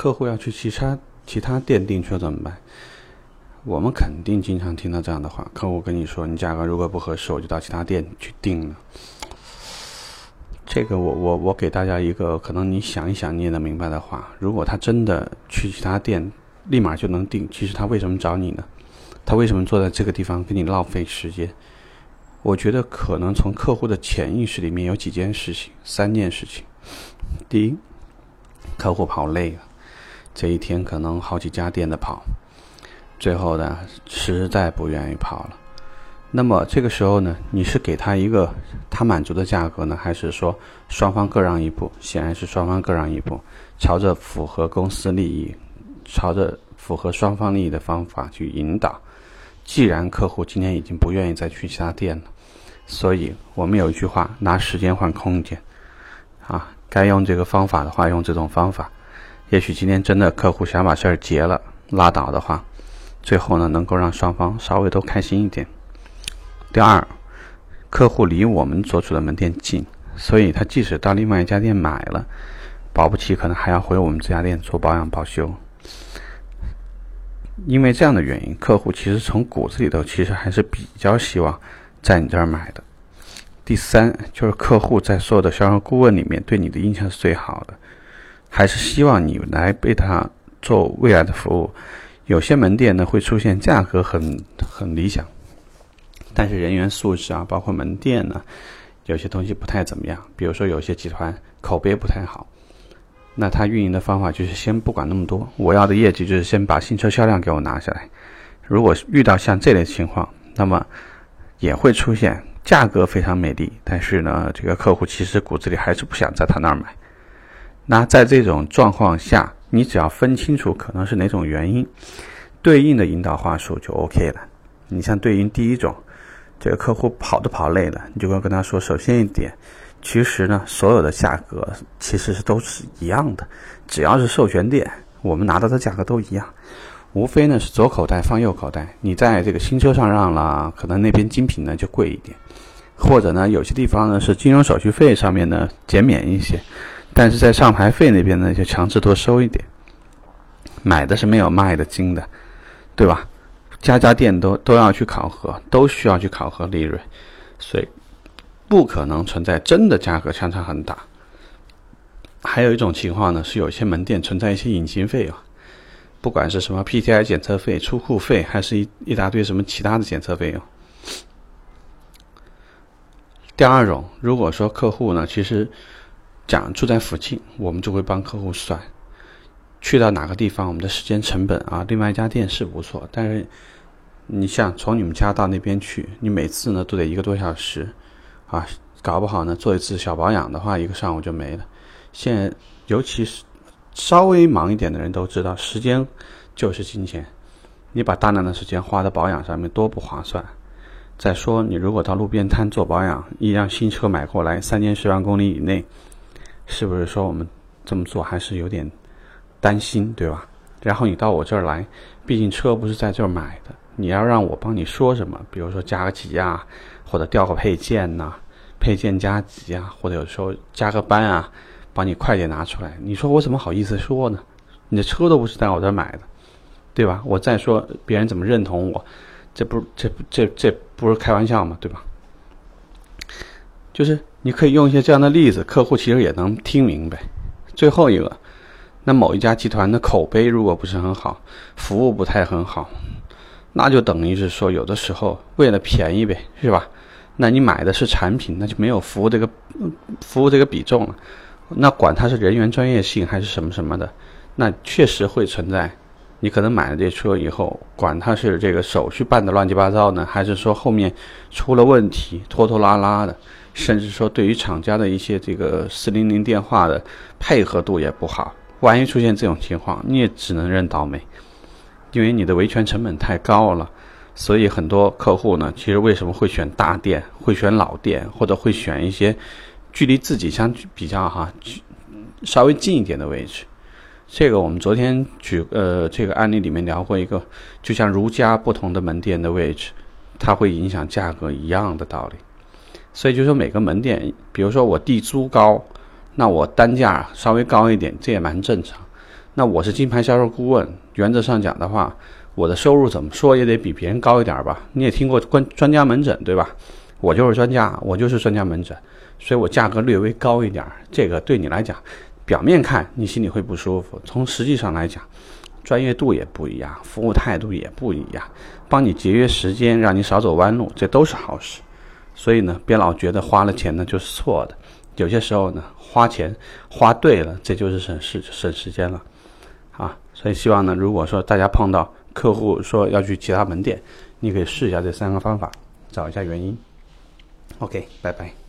客户要去其他其他店订车怎么办？我们肯定经常听到这样的话，客户跟你说，你价格如果不合适，我就到其他店去订了。这个我我我给大家一个可能你想一想你也能明白的话，如果他真的去其他店立马就能订，其实他为什么找你呢？他为什么坐在这个地方跟你浪费时间？我觉得可能从客户的潜意识里面有几件事情，三件事情。第一，客户跑累了，这一天可能好几家店的跑。最后呢，实在不愿意跑了。那么这个时候呢，你是给他一个他满足的价格呢，还是说双方各让一步？显然是双方各让一步，朝着符合公司利益、朝着符合双方利益的方法去引导。既然客户今天已经不愿意再去其他店了，所以我们有一句话：拿时间换空间。啊，该用这个方法的话，用这种方法。也许今天真的客户想把事儿结了、拉倒的话。最后呢，能够让双方稍微都开心一点。第二，客户离我们所处的门店近，所以他即使到另外一家店买了，保不齐可能还要回我们这家店做保养保修。因为这样的原因，客户其实从骨子里头其实还是比较希望在你这儿买的。第三，就是客户在所有的销售顾问里面对你的印象是最好的，还是希望你来为他做未来的服务。有些门店呢会出现价格很很理想，但是人员素质啊，包括门店呢，有些东西不太怎么样。比如说有些集团口碑不太好，那他运营的方法就是先不管那么多，我要的业绩就是先把新车销量给我拿下来。如果遇到像这类情况，那么也会出现价格非常美丽，但是呢，这个客户其实骨子里还是不想在他那儿买。那在这种状况下，你只要分清楚可能是哪种原因，对应的引导话术就 OK 了。你像对应第一种，这个客户跑都跑累了，你就要跟他说：首先一点，其实呢，所有的价格其实是都是一样的，只要是授权店，我们拿到的价格都一样，无非呢是左口袋放右口袋。你在这个新车上让了，可能那边精品呢就贵一点，或者呢有些地方呢是金融手续费上面呢减免一些。但是在上牌费那边呢，就强制多收一点。买的是没有卖的精的，对吧？家家店都都要去考核，都需要去考核利润，所以不可能存在真的价格相差很大。还有一种情况呢，是有些门店存在一些隐形费用，不管是什么 PTI 检测费、出库费，还是一一大堆什么其他的检测费用。第二种，如果说客户呢，其实。讲住在附近，我们就会帮客户算，去到哪个地方，我们的时间成本啊。另外一家店是不错，但是你像从你们家到那边去，你每次呢都得一个多小时，啊，搞不好呢做一次小保养的话，一个上午就没了。现在尤其是稍微忙一点的人都知道，时间就是金钱，你把大量的时间花在保养上面多不划算。再说你如果到路边摊做保养，一辆新车买过来，三年十万公里以内。是不是说我们这么做还是有点担心，对吧？然后你到我这儿来，毕竟车不是在这儿买的，你要让我帮你说什么？比如说加个急啊，或者调个配件呐，配件加急啊，或者有时候加个班啊，帮你快点拿出来。你说我怎么好意思说呢？你的车都不是在我这儿买的，对吧？我再说别人怎么认同我？这不这这这不是开玩笑嘛？对吧？就是你可以用一些这样的例子，客户其实也能听明白。最后一个，那某一家集团的口碑如果不是很好，服务不太很好，那就等于是说，有的时候为了便宜呗，是吧？那你买的是产品，那就没有服务这个服务这个比重了。那管它是人员专业性还是什么什么的，那确实会存在。你可能买了这车以后，管它是这个手续办的乱七八糟呢，还是说后面出了问题拖拖拉拉的。甚至说，对于厂家的一些这个四零零电话的配合度也不好。万一出现这种情况，你也只能认倒霉，因为你的维权成本太高了。所以很多客户呢，其实为什么会选大店、会选老店，或者会选一些距离自己相比较哈稍微近一点的位置？这个我们昨天举呃这个案例里面聊过一个，就像如家不同的门店的位置，它会影响价格一样的道理。所以就说每个门店，比如说我地租高，那我单价稍微高一点，这也蛮正常。那我是金牌销售顾问，原则上讲的话，我的收入怎么说也得比别人高一点吧？你也听过专专家门诊对吧？我就是专家，我就是专家门诊，所以我价格略微高一点，这个对你来讲，表面看你心里会不舒服，从实际上来讲，专业度也不一样，服务态度也不一样，帮你节约时间，让你少走弯路，这都是好事。所以呢，别老觉得花了钱呢就是错的，有些时候呢，花钱花对了，这就是省事省时间了，啊，所以希望呢，如果说大家碰到客户说要去其他门店，你可以试一下这三个方法，找一下原因。OK，拜拜。